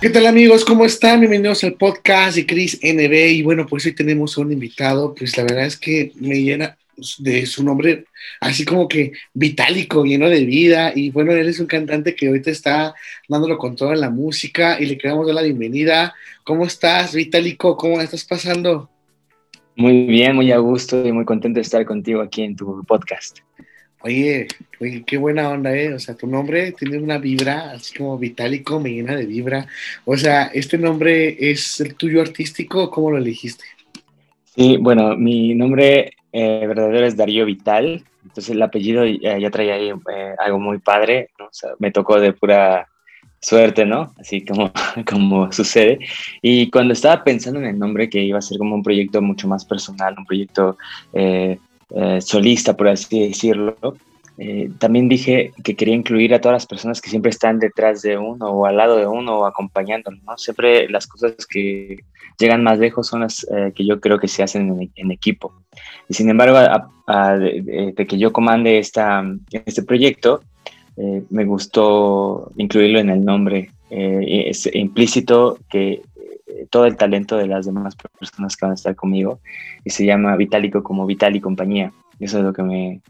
¿Qué tal amigos? ¿Cómo están? Bienvenidos al podcast de Chris NB y bueno, pues hoy tenemos a un invitado, pues la verdad es que me llena de su nombre así como que vitálico, lleno de vida. Y bueno, él es un cantante que ahorita está dándolo con toda la música y le queremos dar la bienvenida. ¿Cómo estás, Vitálico? ¿Cómo estás pasando? Muy bien, muy a gusto y muy contento de estar contigo aquí en tu podcast. Oye, oye, qué buena onda, ¿eh? O sea, tu nombre tiene una vibra, así como Vitálico, me llena de vibra. O sea, ¿este nombre es el tuyo artístico cómo lo elegiste? Sí, bueno, mi nombre eh, verdadero es Darío Vital, entonces el apellido ya traía eh, algo muy padre, me tocó de pura suerte, ¿no? Así como, como sucede. Y cuando estaba pensando en el nombre, que iba a ser como un proyecto mucho más personal, un proyecto eh, solista, por así decirlo, también dije que quería incluir a todas las personas que siempre están detrás de uno o al lado de uno o acompañándolo, ¿no? Siempre las cosas que llegan más lejos son las que yo creo que se hacen en equipo. Y sin embargo, de, que yo comande esta, este proyecto, eh, me gustó incluirlo en el nombre. Eh, es implícito que eh, todo el talento de las demás personas que van a estar conmigo y se llama Vitálico como Vital y compañía. Eso es lo que me,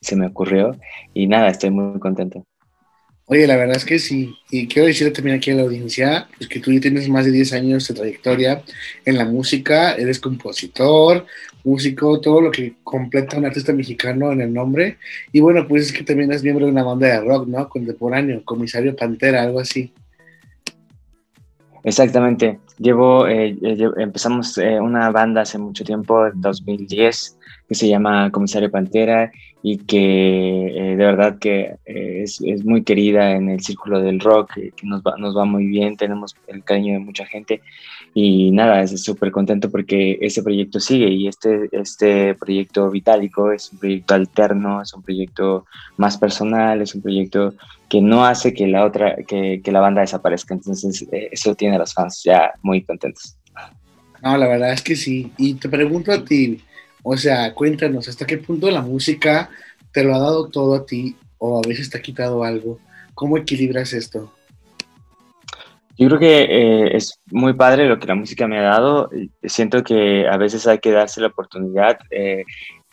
se me ocurrió y nada, estoy muy contento. Oye, la verdad es que sí. Y quiero decirle también aquí a la audiencia pues que tú ya tienes más de 10 años de trayectoria en la música, eres compositor, músico, todo lo que completa un artista mexicano en el nombre. Y bueno, pues es que también es miembro de una banda de rock, ¿no? Contemporáneo, Comisario Pantera, algo así. Exactamente. Llevo, eh, eh, empezamos eh, una banda hace mucho tiempo, en 2010, que se llama Comisario Pantera y que eh, de verdad que eh, es, es, muy querida en el círculo del rock, que nos va, nos va muy bien, tenemos el cariño de mucha gente y nada, es súper contento porque ese proyecto sigue y este, este proyecto Vitálico es un proyecto alterno, es un proyecto más personal, es un proyecto que no hace que la otra, que, que la banda desaparezca, entonces eh, eso tiene a los fans ya muy contentos. No, la verdad es que sí. Y te pregunto a ti, o sea, cuéntanos, ¿hasta qué punto la música te lo ha dado todo a ti o a veces te ha quitado algo? ¿Cómo equilibras esto? Yo creo que eh, es muy padre lo que la música me ha dado. Siento que a veces hay que darse la oportunidad, eh,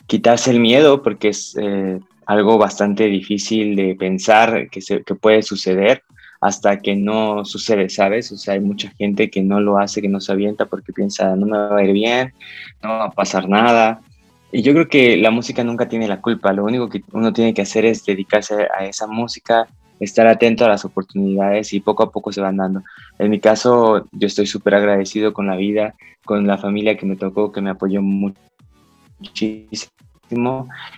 quitarse el miedo, porque es eh, algo bastante difícil de pensar que, se, que puede suceder hasta que no sucede, ¿sabes? O sea, hay mucha gente que no lo hace, que no se avienta porque piensa, no me va a ir bien, no va a pasar nada. Y yo creo que la música nunca tiene la culpa, lo único que uno tiene que hacer es dedicarse a esa música, estar atento a las oportunidades y poco a poco se van dando. En mi caso, yo estoy súper agradecido con la vida, con la familia que me tocó, que me apoyó muchísimo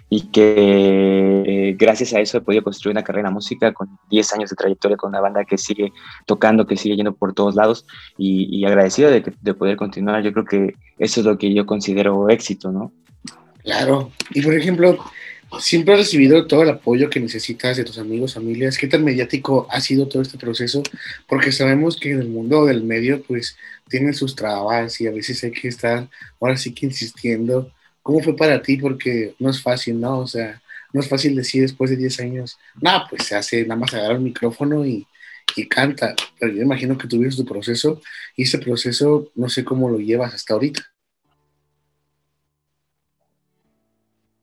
y que eh, gracias a eso he podido construir una carrera en música con 10 años de trayectoria con una banda que sigue tocando, que sigue yendo por todos lados y, agradecido de, de, poder continuar. Yo creo que eso es lo que yo considero éxito, ¿no? Claro. Y por ejemplo, siempre has recibido todo el apoyo que necesitas de tus amigos, familias. ¿Qué tan mediático ha sido todo este proceso? Porque sabemos que en el mundo del medio, pues, tienen sus trabas y a veces hay que estar, ahora sí que insistiendo ¿Cómo fue para ti? Porque no es fácil, ¿no? O sea, no es fácil decir después de 10 años, no, pues se hace, nada más agarrar el micrófono y, y canta. Pero yo imagino que tuviste tu proceso y ese proceso no sé cómo lo llevas hasta ahorita.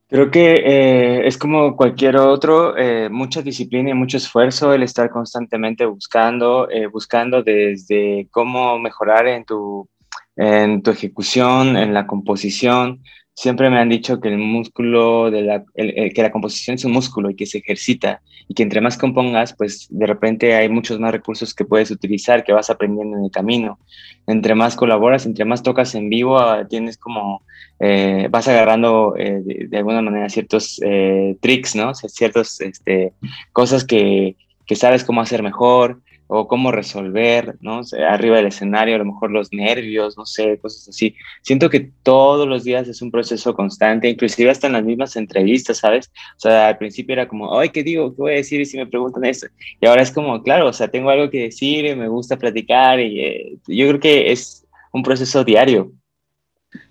Creo que eh, es como cualquier otro, eh, mucha disciplina y mucho esfuerzo el estar constantemente buscando, eh, buscando desde cómo mejorar en tu, en tu ejecución, en la composición, siempre me han dicho que el músculo, de la, que la composición es un músculo y que se ejercita y que entre más compongas, pues de repente hay muchos más recursos que puedes utilizar, que vas aprendiendo en el camino. Entre más colaboras, entre más tocas en vivo, ah, tienes como, eh, vas agarrando eh, de, alguna manera ciertos eh, tricks, ¿no? O este, cosas que, que sabes cómo hacer mejor, o cómo resolver, ¿no? arriba del escenario, a lo mejor los nervios, no sé, cosas así. Siento que todos los días es un proceso constante, inclusive hasta en las mismas entrevistas, ¿sabes? O sea, al principio era como, ay, ¿qué digo? ¿Qué voy a decir? Y si me preguntan esto. Y ahora es como, claro, o sea, tengo algo que decir, me gusta platicar y eh, yo creo que es un proceso diario.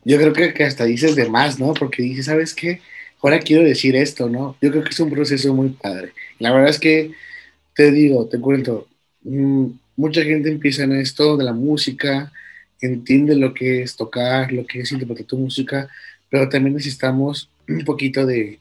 Yo creo que, que hasta dices de más, ¿no? Porque dices, ¿sabes qué? Ahora quiero decir esto, ¿no? Yo creo que es un proceso muy padre. La verdad es que, te digo, te cuento, mucha gente empieza en esto de la música, entiende lo que es tocar, lo que es interpretar tu música, pero también necesitamos un poquito de,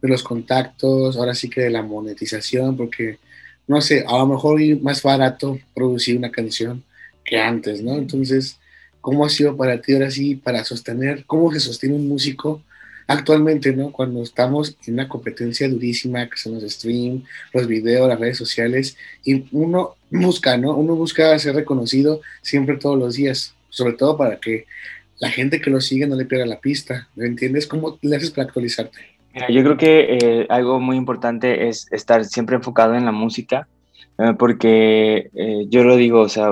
de los contactos, ahora sí que de la monetización, porque, no sé, a lo mejor es más barato producir una canción que antes, ¿no? Entonces, ¿cómo ha sido para ti ahora sí, para sostener, cómo se sostiene un músico actualmente, ¿no? Cuando estamos en una competencia durísima, que son los streams, los videos, las redes sociales, y uno busca, ¿no? Uno busca ser reconocido siempre todos los días, sobre todo para que la gente que lo sigue no le pierda la pista, ¿me entiendes? ¿Cómo le haces para actualizarte? yo creo que eh, algo muy importante es estar siempre enfocado en la música, eh, porque eh, yo lo digo, o sea,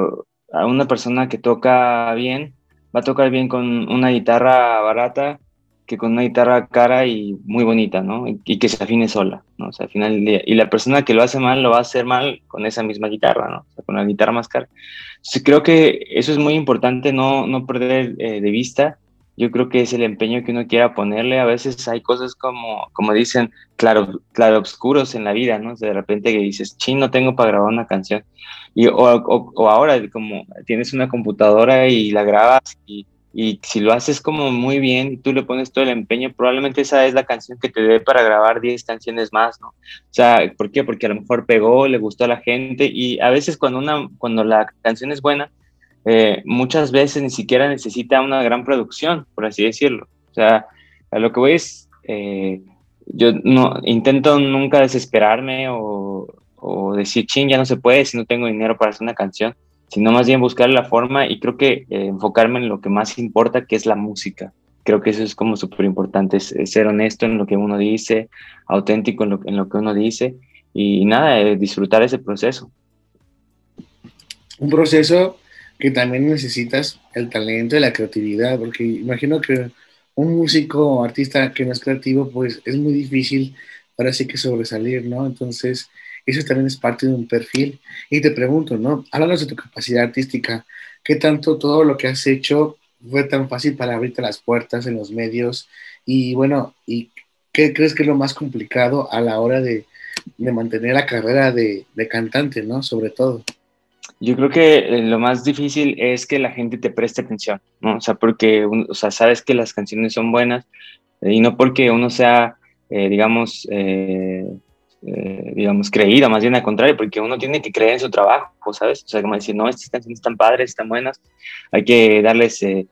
a una persona que toca bien, va a tocar bien con una guitarra barata, que con una guitarra cara y muy bonita, ¿no? Y, que se afine sola, ¿no? O sea, al final del día. Y la persona que lo hace mal, lo va a hacer mal con esa misma guitarra, ¿no? O sea, con la guitarra más cara. Entonces, creo que eso es muy importante, no, no perder eh, de vista. Yo creo que es el empeño que uno quiera ponerle. A veces hay cosas como, como dicen, claro, claro, oscuros en la vida, ¿no? O sea, de repente que dices, ching, no tengo para grabar una canción. Y, o, o, o ahora, como tienes una computadora y la grabas y y si lo haces como muy bien y tú le pones todo el empeño, probablemente esa es la canción que te dé para grabar 10 canciones más, ¿no? O sea, ¿por qué? Porque a lo mejor pegó, le gustó a la gente y a veces cuando, una, cuando la canción es buena, eh, muchas veces ni siquiera necesita una gran producción, por así decirlo. O sea, a lo que voy es, eh, yo no intento nunca desesperarme o, o decir, ching, ya no se puede si no tengo dinero para hacer una canción sino más bien buscar la forma y creo que eh, enfocarme en lo que más importa, que es la música. Creo que eso es como súper importante, ser honesto en lo que uno dice, auténtico en lo, en lo que uno dice y, nada, eh, disfrutar ese proceso. Un proceso que también necesitas el talento y la creatividad, porque imagino que un músico o artista que no es creativo, pues es muy difícil para sí que sobresalir, ¿no? Entonces, eso también es parte de un perfil. Y te pregunto, ¿no? Háblanos de tu capacidad artística. ¿Qué tanto todo lo que has hecho fue tan fácil para abrirte las puertas en los medios? Y bueno, ¿y qué crees que es lo más complicado a la hora de, de mantener la carrera de, de, cantante, ¿no? Sobre todo. Yo creo que eh, lo más difícil es que la gente te preste atención, ¿no? O sea, porque, o sea, sabes que las canciones son buenas eh, y no porque uno sea, eh, digamos, eh, eh, digamos, creída, más bien al contrario, porque uno tiene que creer en su trabajo, ¿sabes? O sea, como decir, no, estas canciones están padres, están buenas, hay que darles, eh,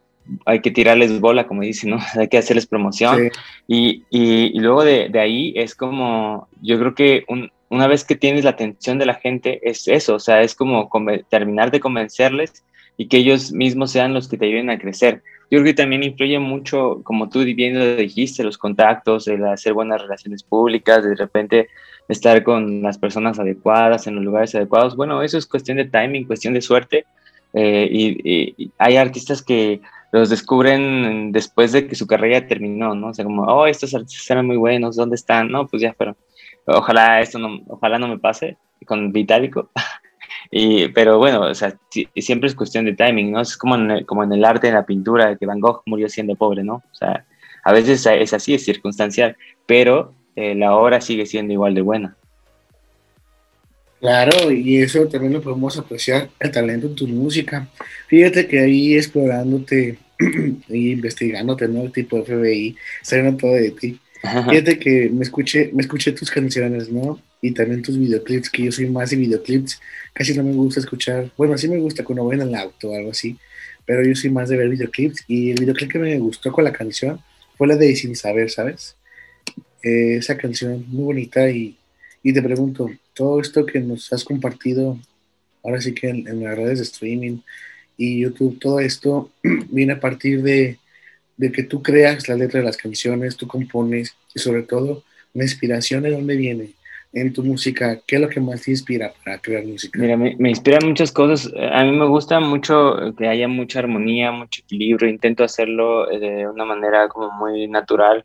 hay que tirarles bola, como dicen, ¿no? hay que hacerles promoción. Y, y, y, luego de, de, ahí es como, yo creo que un, una vez que tienes la atención de la gente, es eso, o sea, es como terminar de convencerles y que ellos mismos sean los que te ayuden a crecer. Yo creo que también influye mucho, como tú bien lo dijiste, los contactos, el hacer buenas relaciones públicas, de repente estar con las personas adecuadas, en los lugares adecuados. Bueno, eso es cuestión de timing, cuestión de suerte. Eh, y, hay artistas que los descubren después de que su carrera terminó, ¿no? O sea, como, oh, estos artistas eran muy buenos, ¿dónde están? No, pues ya, pero ojalá esto no, ojalá no me pase con Vitálico. y, pero bueno, o sea, siempre es cuestión de timing, ¿no? Es como en, el, como en el arte, en la pintura, que Van Gogh murió siendo pobre, ¿no? O sea, a veces es así, es circunstancial, pero eh, la obra sigue siendo igual de buena. Claro, y eso también lo podemos apreciar, el talento en tu música. Fíjate que ahí explorándote y investigándote, ¿no? El tipo de FBI, sabiendo todo de ti. Fíjate que me escuché, me escuché tus canciones, ¿no? Y también tus videoclips, que yo soy más de videoclips. Casi no me gusta escuchar, bueno, sí me gusta cuando voy en el auto o algo así, pero yo soy más de ver videoclips. Y el videoclip que me gustó con la canción fue la de Sin Saber, ¿sabes? Eh, esa canción muy bonita y, y, te pregunto, todo esto que nos has compartido, ahora sí que en, las redes de streaming y YouTube, todo esto viene a partir de, de que tú creas la letra de las canciones, tú compones y sobre todo la inspiración de dónde viene. en tu música? ¿Qué es lo que más te inspira para crear música? Mira, me, me inspiran muchas cosas. A mí me gusta mucho que haya mucha armonía, mucho equilibrio. Intento hacerlo eh, de una manera como muy natural.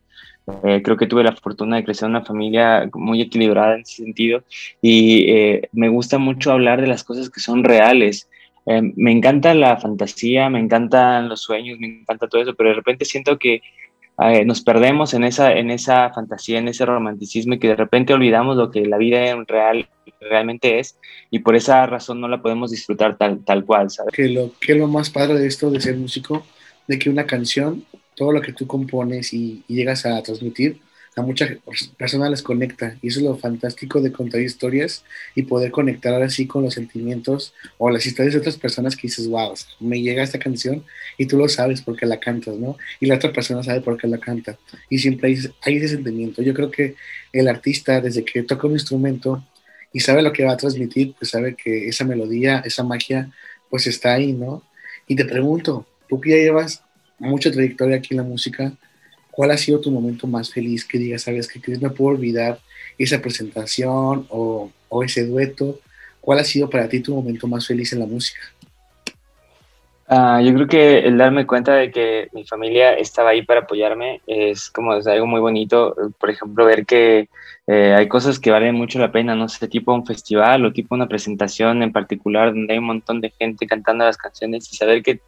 Eh, creo que tuve la fortuna de crecer en una familia muy equilibrada en ese sentido y eh, me gusta mucho hablar de las cosas que son reales. me encanta la fantasía, me encantan los sueños, me encanta todo eso, pero de repente siento que eh, nos perdemos en esa, en esa fantasía, en ese romanticismo y que de repente olvidamos lo que la vida real realmente es y por esa razón no la podemos disfrutar tal, tal cual, ¿sabes? Que lo, que lo más padre de esto de ser músico, de que una canción, todo lo que tú compones y llegas a transmitir, a muchas personas les conecta y eso es lo fantástico de contar historias y poder conectar ahora sí con los sentimientos o las historias de otras personas que dices, wow, me llega esta canción y tú lo sabes porque la cantas, ¿no? Y la otra persona sabe por qué la canta y siempre hay, hay ese sentimiento. Yo creo que el artista desde que toca un instrumento y sabe lo que va a transmitir, pues sabe que esa melodía, esa magia, pues está ahí, ¿no? Y te pregunto, tú que ya llevas mucha trayectoria aquí en la música, ¿cuál ha sido tu momento más feliz que digas, sabes que no puedo olvidar esa presentación o, o, ese dueto? ¿Cuál ha sido para ti tu momento más feliz en la música? Uh, yo creo que el darme cuenta de que mi familia estaba ahí para apoyarme es como es algo muy bonito. Por ejemplo, ver que eh, hay cosas que valen mucho la pena, no sé, tipo un festival o tipo una presentación en particular donde hay un montón de gente cantando las canciones y saber que,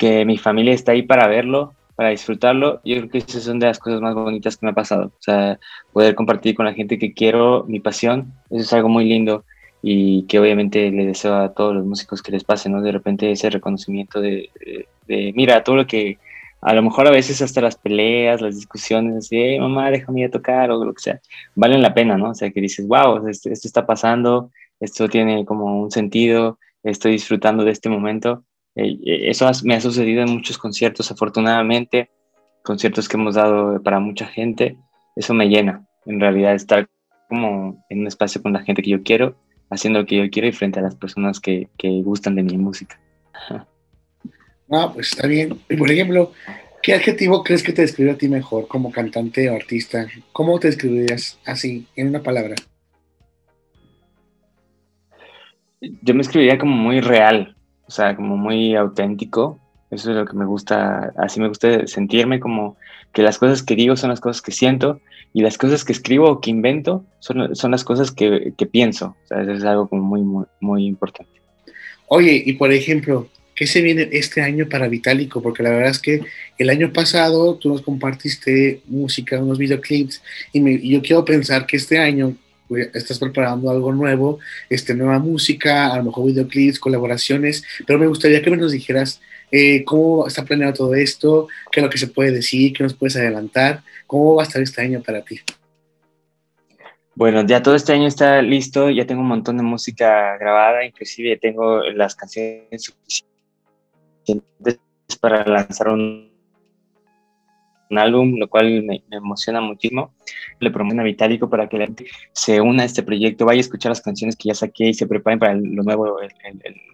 que mi familia está ahí para verlo para disfrutarlo. Yo creo que esas son de las cosas más bonitas que me ha pasado. O sea, poder compartir con la gente que quiero mi pasión, eso es algo muy lindo y que obviamente le deseo a todos los músicos que les pase, ¿no? De repente ese reconocimiento de, de, mira, todo lo que, a lo mejor a veces hasta las peleas, las discusiones, así, mamá, déjame ir a tocar o lo que sea, valen la pena, ¿no? O sea, que dices, wow, esto, esto está pasando, esto tiene como un sentido, estoy disfrutando de este momento eso me ha sucedido en muchos conciertos, afortunadamente, conciertos que hemos dado para mucha gente. Eso me llena, en realidad, estar como en un espacio con la gente que yo quiero, haciendo lo que yo quiero y frente a las personas que, que gustan de mi música. Ah, pues está bien. Y por ejemplo, ¿qué adjetivo crees que te describe a ti mejor como cantante o artista? ¿Cómo te describirías así, en una palabra? Yo me escribiría como muy real, o sea, como muy auténtico. Eso es lo que me gusta, así me gusta sentirme como que las cosas que digo son las cosas que siento y las cosas que escribo o que invento son, son las cosas que, que pienso. O sea, eso es algo como muy, muy, muy importante. Oye, y por ejemplo, ¿qué se viene este año para Vitálico? Porque la verdad es que el año pasado tú nos compartiste música, unos videoclips, y, me, y yo quiero pensar que este año estás preparando algo nuevo, este, nueva música, a lo mejor videoclips, colaboraciones, pero me gustaría que me nos dijeras eh, cómo está planeado todo esto, qué es lo que se puede decir, qué nos puedes adelantar, cómo va a estar este año para ti. Bueno, ya todo este año está listo, ya tengo un montón de música grabada, inclusive tengo las canciones suficientes para lanzar un un álbum, lo cual me, emociona muchísimo. Le promuevo a Vitálico para que la gente se una a este proyecto, vaya a escuchar las canciones que ya saqué y se preparen para lo nuevo,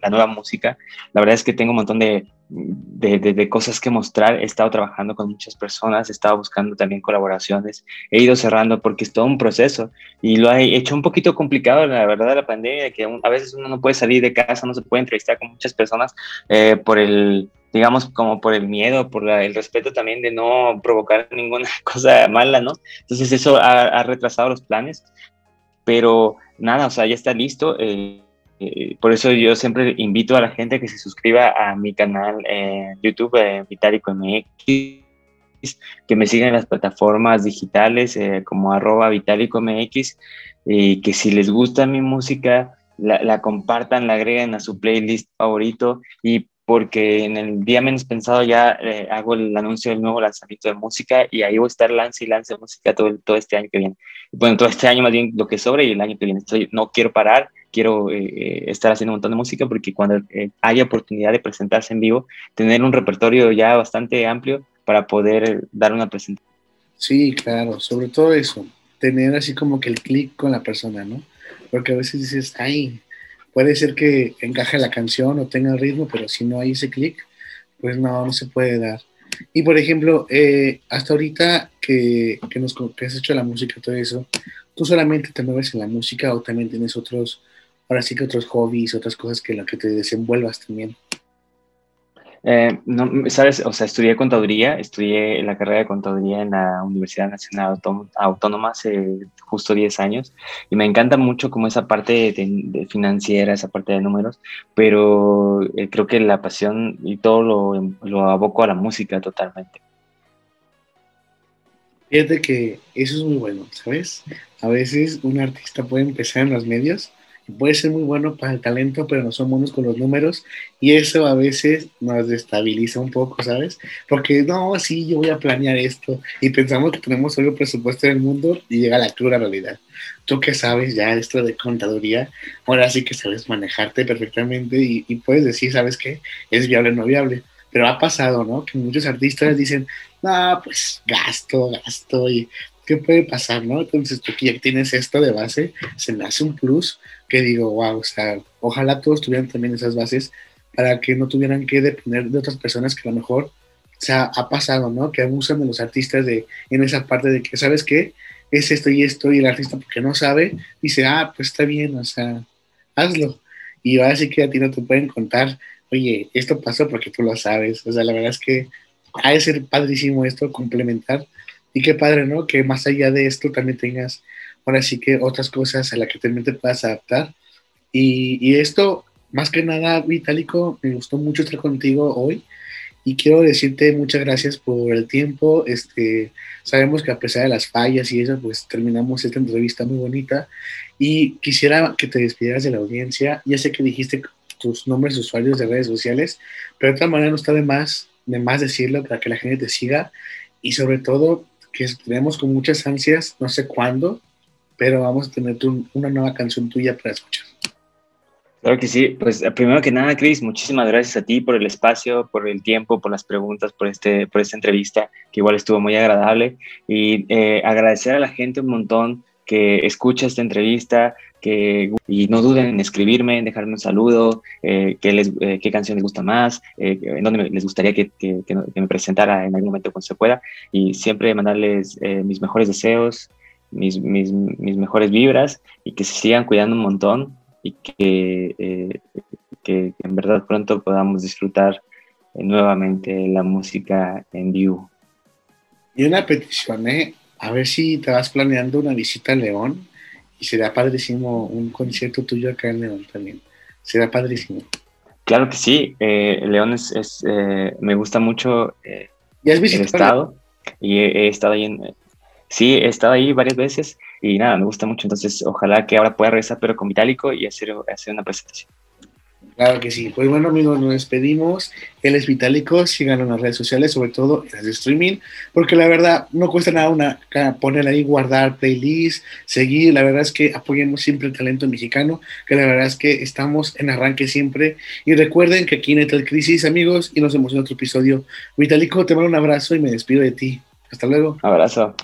la nueva música. La verdad es que tengo un montón de, de, de, cosas que mostrar. He estado trabajando con muchas personas, he estado buscando también colaboraciones, he ido cerrando porque es todo un proceso y lo he hecho un poquito complicado, la verdad, la pandemia, que a veces uno no puede salir de casa, no se puede entrevistar con muchas personas eh, por el digamos, como por el miedo, por el respeto también de no provocar ninguna cosa mala, ¿no? Entonces eso ha, retrasado los planes, pero nada, o sea, ya está listo. Eh, eh, por eso yo siempre invito a la gente que se suscriba a mi canal en YouTube, eh, Vitalico MX, que me sigan en las plataformas digitales como arroba Vitalico MX, y que si les gusta mi música, la, la, compartan, la agreguen a su playlist favorito y porque en el día menos pensado ya eh, hago el anuncio del nuevo lanzamiento de música y ahí voy a estar lance y lance música todo, todo este año que viene. Bueno, todo este año más bien lo que sobre y el año que viene. No quiero parar, quiero eh, eh, estar haciendo un montón de música porque cuando haya oportunidad de presentarse en vivo, tener un repertorio ya bastante amplio para poder dar una presentación. Sí, claro, sobre todo eso, tener así como que el clic con la persona, ¿no? Porque a veces dices, ay, puede ser que encaje la canción o tenga el ritmo, pero si no hay ese clic, pues no, no se puede dar. Y por ejemplo, eh, hasta ahorita que, que, nos, que has hecho la música, todo eso, tú solamente te mueves en la música o también tienes otros, ahora sí que otros hobbies, otras cosas que en las que te desenvuelvas también. Eh, no, sabes, o sea, estudié contaduría, estudié la carrera de contaduría en la Universidad Nacional Autónoma hace justo 10 años y me encanta mucho como esa parte de, financiera, esa parte de números, pero eh, creo que la pasión y todo lo, lo aboco a la música totalmente. Fíjate que eso es muy bueno, ¿sabes? A veces un artista puede empezar en los medios puede ser muy bueno para el talento, pero no son buenos con los números y eso a veces nos destabiliza un poco, ¿sabes? Porque no, sí, yo voy a planear esto y pensamos que tenemos solo presupuesto en el mundo y llega la cruda realidad. Tú que sabes ya esto de contaduría, ahora sí que sabes manejarte perfectamente y, y puedes decir, ¿sabes qué? Es viable o no viable. Pero ha pasado, ¿no? Que muchos artistas dicen, no, pues gasto, gasto y ¿qué puede pasar, no? Entonces tú ya tienes esto de base, se me hace un plus que digo, wow, o sea, ojalá todos tuvieran también esas bases para que no tuvieran que depender de otras personas que a lo mejor, o sea, ha pasado, ¿no? Que abusan de los artistas de, en esa parte de que, ¿sabes qué? Es esto y esto, y el artista porque no sabe, dice, ah, pues está bien, o sea, hazlo. Y ahora sí que a ti no te pueden contar, oye, esto pasó porque tú lo sabes. O sea, la verdad es que ha de ser padrísimo esto, complementar y qué padre, ¿no? Que más allá de esto también tengas, ahora sí que otras cosas a las que también te puedas adaptar. Y, y esto, más que nada, Vitálico, me gustó mucho estar contigo hoy y quiero decirte muchas gracias por el tiempo. Este, sabemos que a pesar de las fallas y eso, pues terminamos esta entrevista muy bonita y quisiera que te despidieras de la audiencia. Ya sé que dijiste tus nombres de usuarios de redes sociales, pero de otra manera no está de más, de más decirlo para que la gente te siga y sobre todo que tenemos con muchas ansias, no sé cuándo, pero vamos a tener una nueva canción tuya para escuchar. Claro que sí, pues eh, primero que nada, Chris, muchísimas gracias a ti por el espacio, por el tiempo, por las preguntas, por, este, por esta entrevista, que igual estuvo muy agradable, y eh, agradecer a la gente un montón que escucha esta entrevista, que, y no duden en escribirme, en dejarme un saludo, eh, qué, les, eh, qué canción les gusta más, eh, en dónde les gustaría que, que, que, me presentara en algún momento cuando se pueda, y siempre mandarles eh, mis mejores deseos, mis, mis, mis, mejores vibras, y que se sigan cuidando un montón, y que, que en verdad pronto podamos disfrutar nuevamente la música en vivo. Y una petición, ¿eh? A ver si te vas planeando una visita a León y será padrísimo un concierto tuyo acá en León también. Será padrísimo. Claro que sí. Eh, León es, es eh, me gusta mucho eh, ¿Ya has el estado y he, he, estado ahí en, sí, he estado ahí varias veces y nada, me gusta mucho. Entonces, ojalá que ahora pueda regresar, pero con Vitálico y hacer, hacer una presentación. Claro que sí. Pues bueno, amigos, nos despedimos. Él es Vitálico. Síganlo en las redes sociales, sobre todo en las de streaming, porque la verdad no cuesta nada una, poner ahí, guardar playlist, seguir. La verdad es que apoyemos siempre el talento mexicano, que la verdad es que estamos en arranque siempre. Y recuerden que aquí en Etal Crisis, amigos, y nos vemos en otro episodio. Vitálico, te mando un abrazo y me despido de ti. Hasta luego. Abrazo.